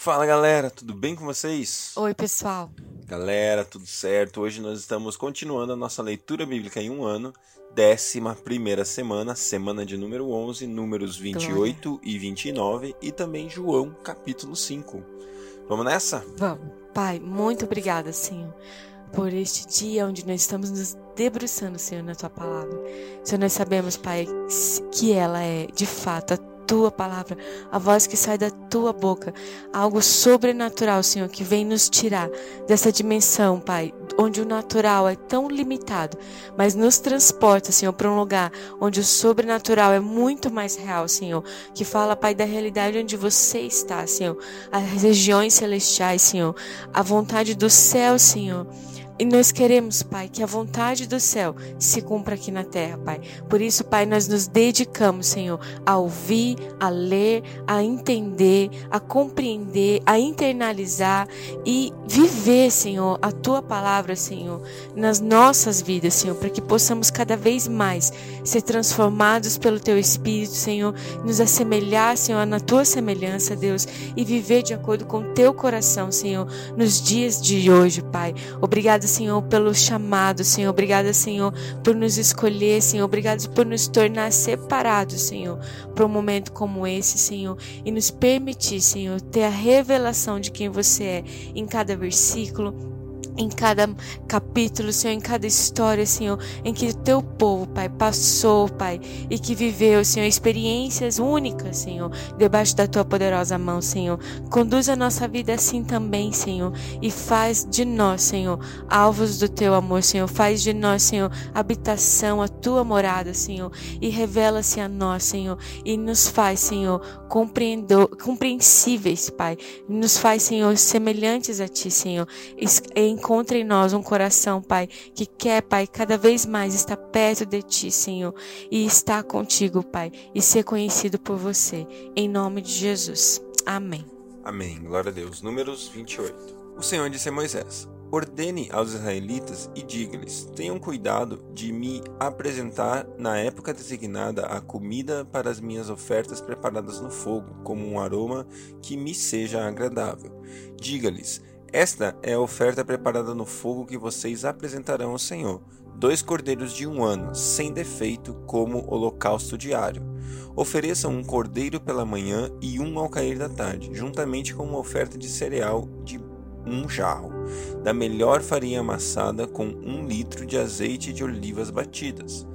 Fala galera, tudo bem com vocês? Oi, pessoal. Galera, tudo certo? Hoje nós estamos continuando a nossa leitura bíblica em um ano, décima primeira semana, semana de número 11, números 28 Glória. e 29 e também João, capítulo 5. Vamos nessa? Vamos. Pai, muito obrigada, Senhor, por este dia onde nós estamos nos debruçando, Senhor, na tua palavra. Senhor, nós sabemos, Pai, que ela é de fato a tua palavra, a voz que sai da tua boca, algo sobrenatural, Senhor, que vem nos tirar dessa dimensão, Pai, onde o natural é tão limitado, mas nos transporta, Senhor, para um lugar onde o sobrenatural é muito mais real, Senhor, que fala, Pai, da realidade onde você está, Senhor, as regiões celestiais, Senhor, a vontade do céu, Senhor. E nós queremos, Pai, que a vontade do céu se cumpra aqui na terra, Pai. Por isso, Pai, nós nos dedicamos, Senhor, a ouvir, a ler, a entender, a compreender, a internalizar e viver, Senhor, a tua palavra, Senhor, nas nossas vidas, Senhor, para que possamos cada vez mais ser transformados pelo teu Espírito, Senhor, nos assemelhar, Senhor, na tua semelhança, Deus, e viver de acordo com o teu coração, Senhor, nos dias de hoje, Pai. Obrigado Senhor, pelo chamado, Senhor. Obrigada, Senhor, por nos escolher, Senhor. Obrigado por nos tornar separados, Senhor, para um momento como esse, Senhor. E nos permitir, Senhor, ter a revelação de quem você é em cada versículo em cada capítulo, Senhor, em cada história, Senhor, em que o teu povo, Pai, passou, Pai, e que viveu, Senhor, experiências únicas, Senhor, debaixo da tua poderosa mão, Senhor. Conduz a nossa vida assim também, Senhor, e faz de nós, Senhor, alvos do teu amor, Senhor. Faz de nós, Senhor, habitação, a tua morada, Senhor, e revela-se a nós, Senhor, e nos faz, Senhor, compreensíveis, Pai. Nos faz, Senhor, semelhantes a ti, Senhor. Em encontra em nós um coração, Pai, que quer, Pai, cada vez mais estar perto de Ti, Senhor, e estar contigo, Pai, e ser conhecido por você. Em nome de Jesus. Amém. Amém. Glória a Deus. Números 28. O Senhor disse a Moisés: Ordene aos israelitas e diga-lhes: Tenham cuidado de me apresentar na época designada a comida para as minhas ofertas preparadas no fogo, como um aroma que me seja agradável. Diga-lhes: esta é a oferta preparada no fogo que vocês apresentarão ao Senhor: dois cordeiros de um ano, sem defeito, como holocausto diário. Ofereçam um cordeiro pela manhã e um ao cair da tarde, juntamente com uma oferta de cereal de um jarro, da melhor farinha amassada com um litro de azeite de olivas batidas.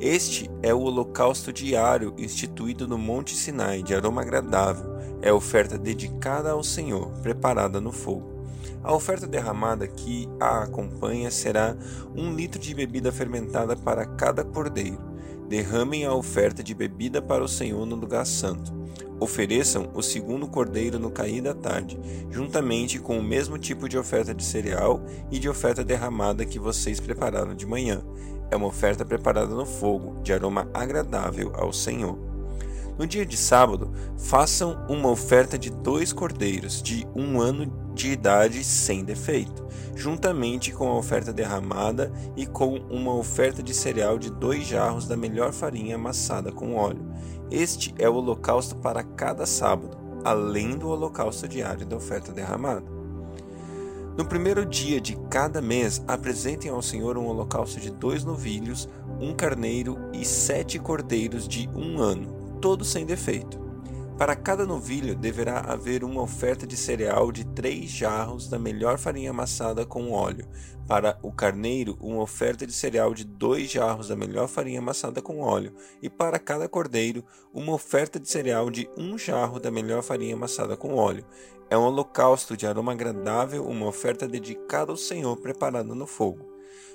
Este é o holocausto diário instituído no Monte Sinai, de aroma agradável. É oferta dedicada ao Senhor, preparada no fogo. A oferta derramada que a acompanha será um litro de bebida fermentada para cada cordeiro. Derramem a oferta de bebida para o Senhor no lugar santo. Ofereçam o segundo cordeiro no cair da tarde, juntamente com o mesmo tipo de oferta de cereal e de oferta derramada que vocês prepararam de manhã. É uma oferta preparada no fogo, de aroma agradável ao Senhor. No dia de sábado, façam uma oferta de dois cordeiros de um ano de idade sem defeito, juntamente com a oferta derramada e com uma oferta de cereal de dois jarros da melhor farinha amassada com óleo. Este é o holocausto para cada sábado, além do holocausto diário da oferta derramada. No primeiro dia de cada mês, apresentem ao Senhor um holocausto de dois novilhos, um carneiro e sete cordeiros de um ano, todos sem defeito. Para cada novilho deverá haver uma oferta de cereal de três jarros da melhor farinha amassada com óleo. Para o carneiro, uma oferta de cereal de dois jarros da melhor farinha amassada com óleo. E para cada cordeiro, uma oferta de cereal de um jarro da melhor farinha amassada com óleo. É um holocausto de aroma agradável, uma oferta dedicada ao Senhor preparada no fogo.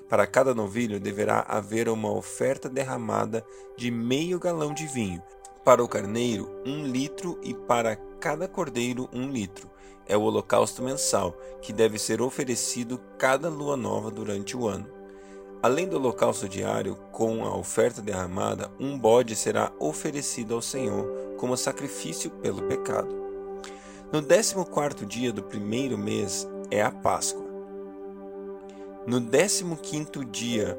Para cada novilho deverá haver uma oferta derramada de meio galão de vinho para o carneiro, um litro, e para cada cordeiro, um litro. É o holocausto mensal, que deve ser oferecido cada lua nova durante o ano. Além do holocausto diário, com a oferta derramada, um bode será oferecido ao Senhor como sacrifício pelo pecado. No décimo quarto dia do primeiro mês é a Páscoa. No décimo quinto dia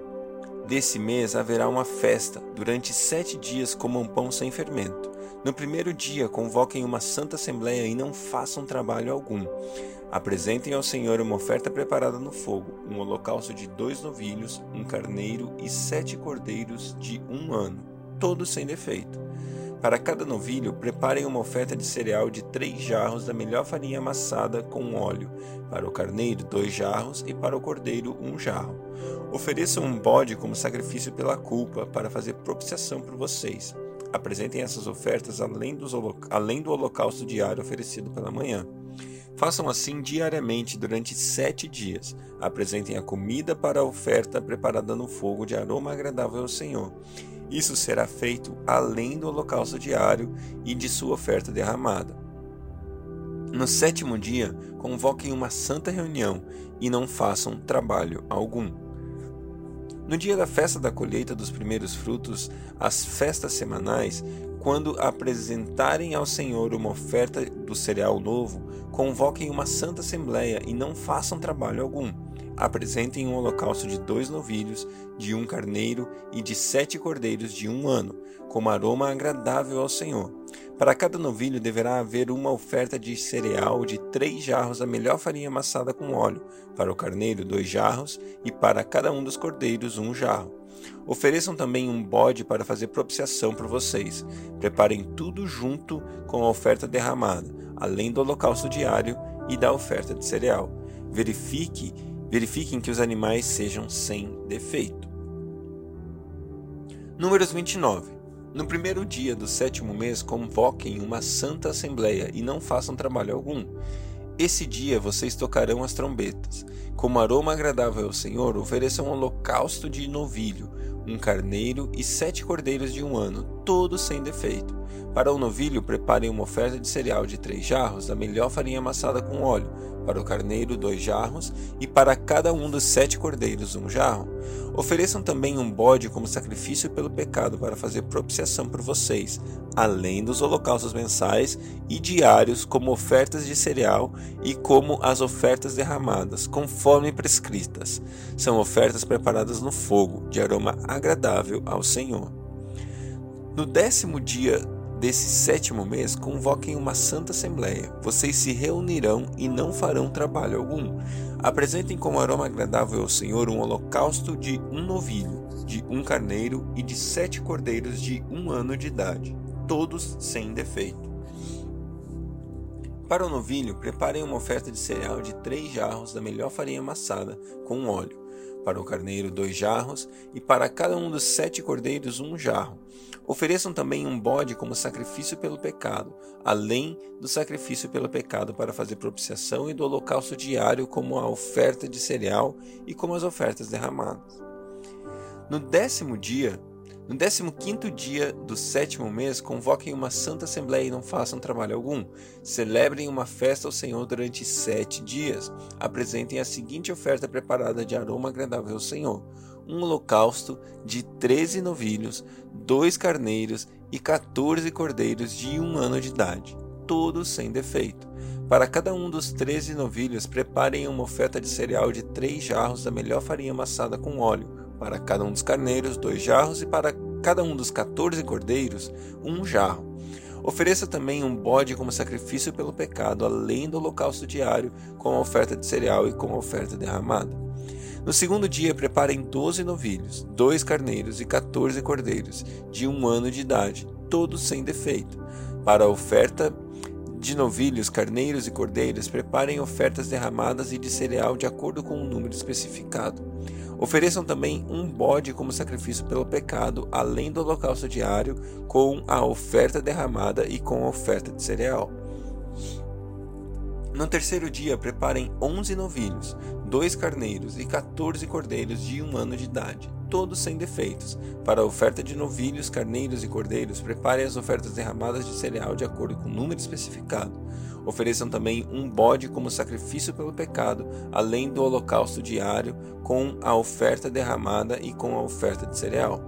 Desse mês haverá uma festa, durante sete dias comam pão sem fermento. No primeiro dia, convoquem uma santa assembleia e não façam trabalho algum. Apresentem ao Senhor uma oferta preparada no fogo, um holocausto de dois novilhos, um carneiro e sete cordeiros de um ano, todos sem defeito. Para cada novilho, preparem uma oferta de cereal de três jarros da melhor farinha amassada com óleo. Para o carneiro, dois jarros e para o cordeiro, um jarro. Ofereçam um bode como sacrifício pela culpa, para fazer propiciação por vocês. Apresentem essas ofertas além, além do holocausto diário oferecido pela manhã. Façam assim diariamente durante sete dias. Apresentem a comida para a oferta preparada no fogo de aroma agradável ao Senhor. Isso será feito além do holocausto diário e de sua oferta derramada. No sétimo dia, convoquem uma santa reunião e não façam trabalho algum. No dia da festa da colheita dos primeiros frutos, as festas semanais, quando apresentarem ao Senhor uma oferta do cereal novo, convoquem uma santa assembleia e não façam trabalho algum. Apresentem um holocausto de dois novilhos, de um carneiro e de sete cordeiros de um ano, como aroma agradável ao Senhor. Para cada novilho deverá haver uma oferta de cereal de três jarros da melhor farinha amassada com óleo, para o carneiro dois jarros e para cada um dos cordeiros um jarro. Ofereçam também um bode para fazer propiciação por vocês. Preparem tudo junto com a oferta derramada, além do holocausto diário e da oferta de cereal. Verifique Verifiquem que os animais sejam sem defeito. Números 29. No primeiro dia do sétimo mês, convoquem uma santa assembleia e não façam trabalho algum. Esse dia vocês tocarão as trombetas. Como aroma agradável ao Senhor, ofereçam um holocausto de novilho, um carneiro e sete cordeiros de um ano, todos sem defeito. Para o novilho, preparem uma oferta de cereal de três jarros da melhor farinha amassada com óleo, para o carneiro dois jarros e para cada um dos sete cordeiros um jarro. Ofereçam também um bode como sacrifício pelo pecado para fazer propiciação por vocês, além dos holocaustos mensais e diários como ofertas de cereal e como as ofertas derramadas, conforme prescritas. São ofertas preparadas no fogo, de aroma agradável ao Senhor. No décimo dia desse sétimo mês, convoquem uma santa assembleia. Vocês se reunirão e não farão trabalho algum. Apresentem como aroma agradável ao Senhor um holocausto de um novilho, de um carneiro e de sete cordeiros de um ano de idade, todos sem defeito. Para o novilho, preparem uma oferta de cereal de três jarros da melhor farinha amassada, com óleo para o carneiro dois jarros, e para cada um dos sete cordeiros um jarro. Ofereçam também um bode como sacrifício pelo pecado, além do sacrifício pelo pecado para fazer propiciação e do holocausto diário como a oferta de cereal e como as ofertas derramadas. No décimo dia, no décimo quinto dia do sétimo mês, convoquem uma santa assembleia e não façam trabalho algum. Celebrem uma festa ao Senhor durante sete dias. Apresentem a seguinte oferta preparada de aroma agradável ao Senhor: um holocausto de treze novilhos, dois carneiros e quatorze cordeiros de um ano de idade, todos sem defeito. Para cada um dos treze novilhos, preparem uma oferta de cereal de três jarros da melhor farinha amassada com óleo para cada um dos carneiros, dois jarros, e para cada um dos quatorze cordeiros, um jarro. Ofereça também um bode como sacrifício pelo pecado, além do holocausto diário, com a oferta de cereal e com a oferta derramada. No segundo dia, preparem doze novilhos, dois carneiros e quatorze cordeiros, de um ano de idade, todos sem defeito. Para a oferta de novilhos, carneiros e cordeiros, preparem ofertas derramadas e de cereal de acordo com o número especificado. Ofereçam também um bode como sacrifício pelo pecado, além do holocausto diário, com a oferta derramada e com a oferta de cereal. No terceiro dia, preparem onze novilhos, dois carneiros e quatorze cordeiros de um ano de idade, todos sem defeitos. Para a oferta de novilhos, carneiros e cordeiros, preparem as ofertas derramadas de cereal de acordo com o número especificado. Ofereçam também um bode como sacrifício pelo pecado, além do holocausto diário, com a oferta derramada e com a oferta de cereal.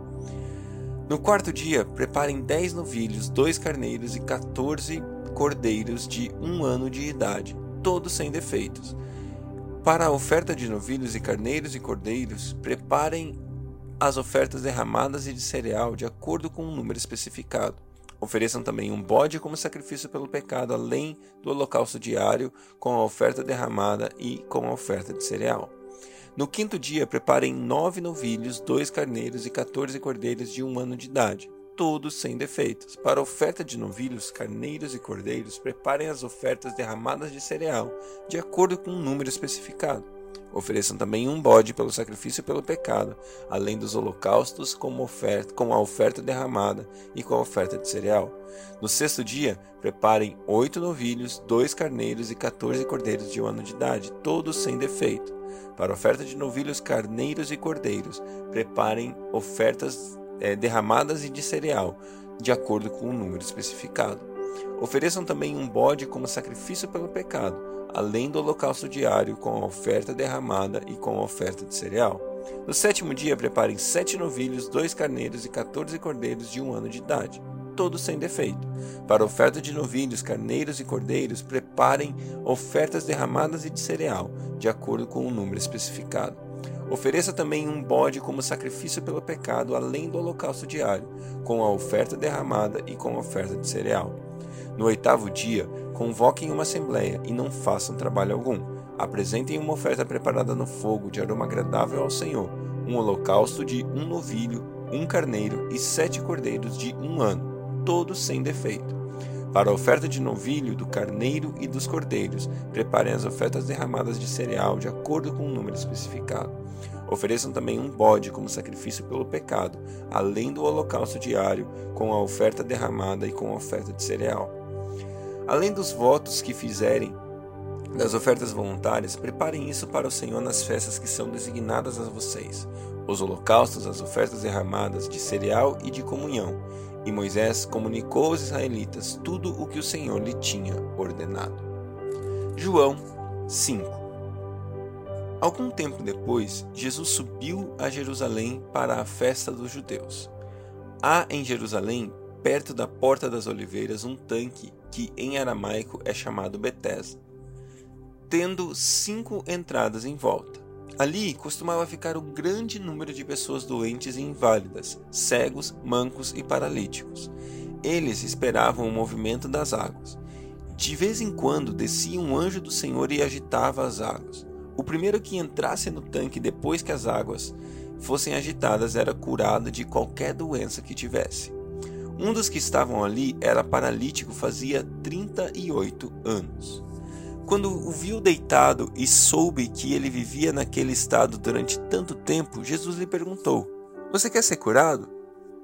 No quarto dia, preparem dez novilhos, dois carneiros e quatorze cordeiros de um ano de idade, todos sem defeitos. Para a oferta de novilhos e carneiros e cordeiros, preparem as ofertas derramadas e de cereal de acordo com o número especificado. Ofereçam também um bode como sacrifício pelo pecado, além do holocausto diário, com a oferta derramada e com a oferta de cereal. No quinto dia, preparem nove novilhos, dois carneiros e quatorze cordeiros de um ano de idade, todos sem defeitos. Para oferta de novilhos, carneiros e cordeiros, preparem as ofertas derramadas de cereal, de acordo com um número especificado. Ofereçam também um bode pelo sacrifício pelo pecado, além dos holocaustos com, oferta, com a oferta derramada e com a oferta de cereal. No sexto dia, preparem oito novilhos, dois carneiros e quatorze cordeiros de um ano de idade, todos sem defeito. Para oferta de novilhos, carneiros e cordeiros, preparem ofertas é, derramadas e de cereal, de acordo com o número especificado. Ofereçam também um bode como sacrifício pelo pecado, além do holocausto diário com a oferta derramada e com a oferta de cereal. No sétimo dia, preparem sete novilhos, dois carneiros e quatorze cordeiros de um ano de idade, todos sem defeito. Para a oferta de novilhos, carneiros e cordeiros, preparem ofertas derramadas e de cereal, de acordo com o número especificado. Ofereça também um bode como sacrifício pelo pecado, além do holocausto diário, com a oferta derramada e com a oferta de cereal. No oitavo dia, convoquem uma assembleia e não façam trabalho algum. Apresentem uma oferta preparada no fogo de aroma agradável ao Senhor, um holocausto de um novilho, um carneiro e sete cordeiros de um ano, todos sem defeito. Para a oferta de novilho, do carneiro e dos cordeiros, preparem as ofertas derramadas de cereal de acordo com o número especificado. Ofereçam também um bode como sacrifício pelo pecado, além do holocausto diário, com a oferta derramada e com a oferta de cereal. Além dos votos que fizerem das ofertas voluntárias, preparem isso para o Senhor nas festas que são designadas a vocês, os holocaustos, as ofertas derramadas de cereal e de comunhão. E Moisés comunicou aos israelitas tudo o que o Senhor lhe tinha ordenado. João 5 Algum tempo depois, Jesus subiu a Jerusalém para a festa dos judeus. Há em Jerusalém, perto da Porta das Oliveiras, um tanque que em aramaico é chamado Betesda, tendo cinco entradas em volta. Ali costumava ficar um grande número de pessoas doentes e inválidas, cegos, mancos e paralíticos. Eles esperavam o movimento das águas. De vez em quando descia um anjo do Senhor e agitava as águas. O primeiro que entrasse no tanque depois que as águas fossem agitadas era curado de qualquer doença que tivesse. Um dos que estavam ali era paralítico fazia 38 anos. Quando o viu deitado e soube que ele vivia naquele estado durante tanto tempo, Jesus lhe perguntou: Você quer ser curado?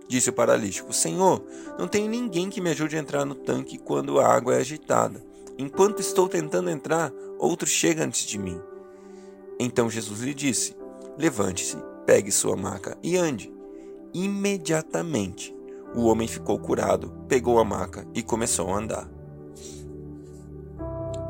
Disse o paralítico: Senhor, não tenho ninguém que me ajude a entrar no tanque quando a água é agitada. Enquanto estou tentando entrar, outro chega antes de mim. Então Jesus lhe disse: Levante-se, pegue sua maca e ande. Imediatamente o homem ficou curado, pegou a maca e começou a andar.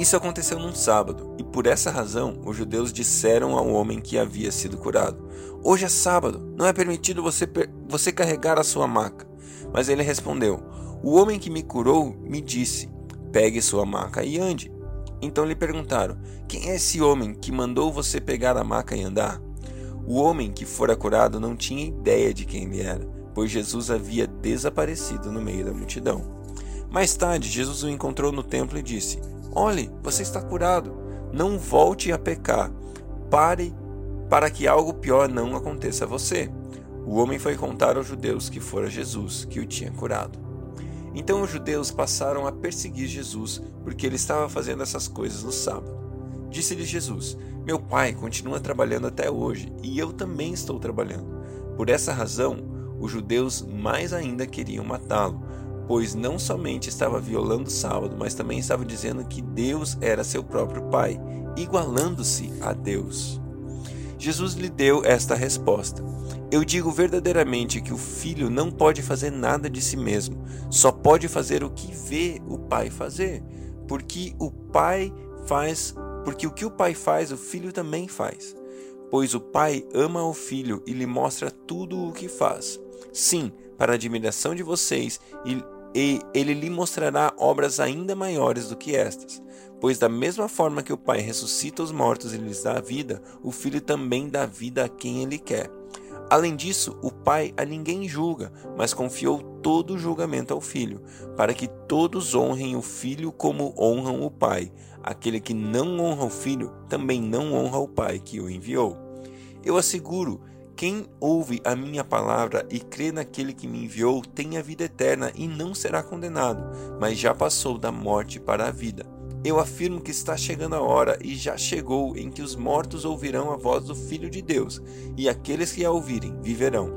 Isso aconteceu num sábado, e por essa razão os judeus disseram ao homem que havia sido curado: Hoje é sábado, não é permitido você, você carregar a sua maca. Mas ele respondeu: O homem que me curou me disse: Pegue sua maca e ande. Então lhe perguntaram: Quem é esse homem que mandou você pegar a maca e andar? O homem que fora curado não tinha ideia de quem ele era pois Jesus havia desaparecido no meio da multidão. Mais tarde, Jesus o encontrou no templo e disse: Olhe, você está curado. Não volte a pecar. Pare para que algo pior não aconteça a você. O homem foi contar aos judeus que fora Jesus que o tinha curado. Então os judeus passaram a perseguir Jesus porque ele estava fazendo essas coisas no sábado. Disse-lhe Jesus: Meu pai continua trabalhando até hoje e eu também estou trabalhando. Por essa razão, os judeus mais ainda queriam matá-lo, pois não somente estava violando o sábado, mas também estava dizendo que Deus era seu próprio Pai, igualando-se a Deus. Jesus lhe deu esta resposta: Eu digo verdadeiramente que o filho não pode fazer nada de si mesmo, só pode fazer o que vê o pai fazer, porque o pai faz, porque o que o pai faz, o filho também faz. Pois o pai ama o filho e lhe mostra tudo o que faz. Sim, para a admiração de vocês, e, e ele lhe mostrará obras ainda maiores do que estas. Pois, da mesma forma que o Pai ressuscita os mortos e lhes dá vida, o Filho também dá vida a quem ele quer. Além disso, o Pai a ninguém julga, mas confiou todo o julgamento ao Filho, para que todos honrem o Filho como honram o Pai. Aquele que não honra o Filho também não honra o Pai que o enviou. Eu asseguro quem ouve a minha palavra e crê naquele que me enviou tem a vida eterna e não será condenado, mas já passou da morte para a vida. Eu afirmo que está chegando a hora e já chegou em que os mortos ouvirão a voz do Filho de Deus, e aqueles que a ouvirem viverão.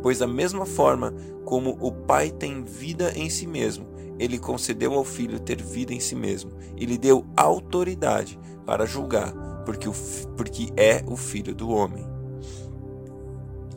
Pois da mesma forma como o Pai tem vida em si mesmo, ele concedeu ao Filho ter vida em si mesmo, e lhe deu autoridade para julgar, porque, o, porque é o Filho do homem.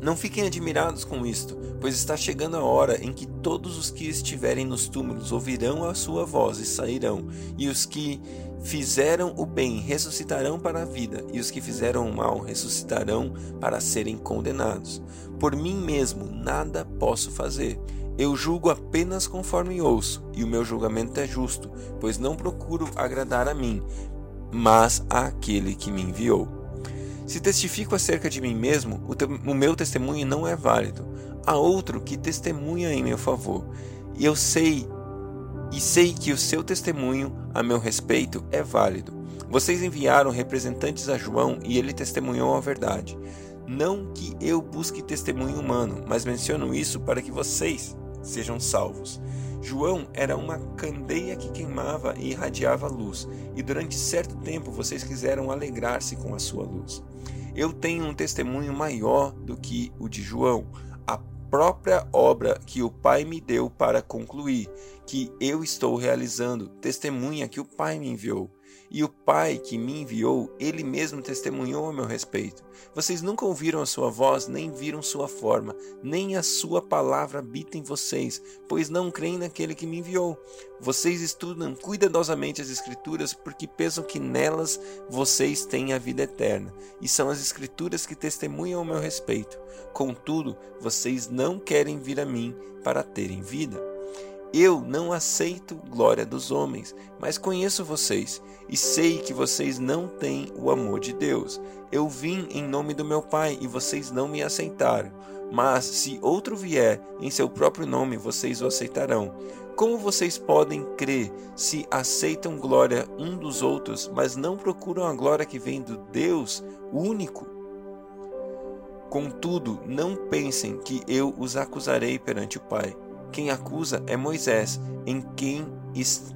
Não fiquem admirados com isto, pois está chegando a hora em que todos os que estiverem nos túmulos ouvirão a sua voz e sairão, e os que fizeram o bem ressuscitarão para a vida, e os que fizeram o mal ressuscitarão para serem condenados. Por mim mesmo nada posso fazer. Eu julgo apenas conforme ouço, e o meu julgamento é justo, pois não procuro agradar a mim, mas àquele que me enviou. Se testifico acerca de mim mesmo, o, te o meu testemunho não é válido. Há outro que testemunha em meu favor. E eu sei e sei que o seu testemunho a meu respeito é válido. Vocês enviaram representantes a João e ele testemunhou a verdade. Não que eu busque testemunho humano, mas menciono isso para que vocês sejam salvos. João era uma candeia que queimava e irradiava luz, e durante certo tempo vocês quiseram alegrar-se com a sua luz. Eu tenho um testemunho maior do que o de João, a própria obra que o Pai me deu para concluir, que eu estou realizando, testemunha que o Pai me enviou. E o Pai que me enviou, ele mesmo testemunhou a meu respeito. Vocês nunca ouviram a sua voz, nem viram sua forma, nem a sua palavra habita em vocês, pois não creem naquele que me enviou. Vocês estudam cuidadosamente as Escrituras, porque pensam que nelas vocês têm a vida eterna, e são as Escrituras que testemunham a meu respeito. Contudo, vocês não querem vir a mim para terem vida. Eu não aceito glória dos homens, mas conheço vocês e sei que vocês não têm o amor de Deus. Eu vim em nome do meu Pai e vocês não me aceitaram. Mas se outro vier em seu próprio nome, vocês o aceitarão. Como vocês podem crer se aceitam glória um dos outros, mas não procuram a glória que vem do Deus único? Contudo, não pensem que eu os acusarei perante o Pai. Quem acusa é Moisés, em quem,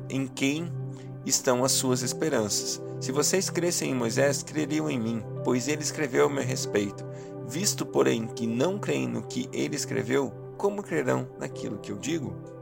em quem estão as suas esperanças. Se vocês crescem em Moisés, creriam em mim, pois ele escreveu a meu respeito. Visto, porém, que não creem no que ele escreveu, como crerão naquilo que eu digo?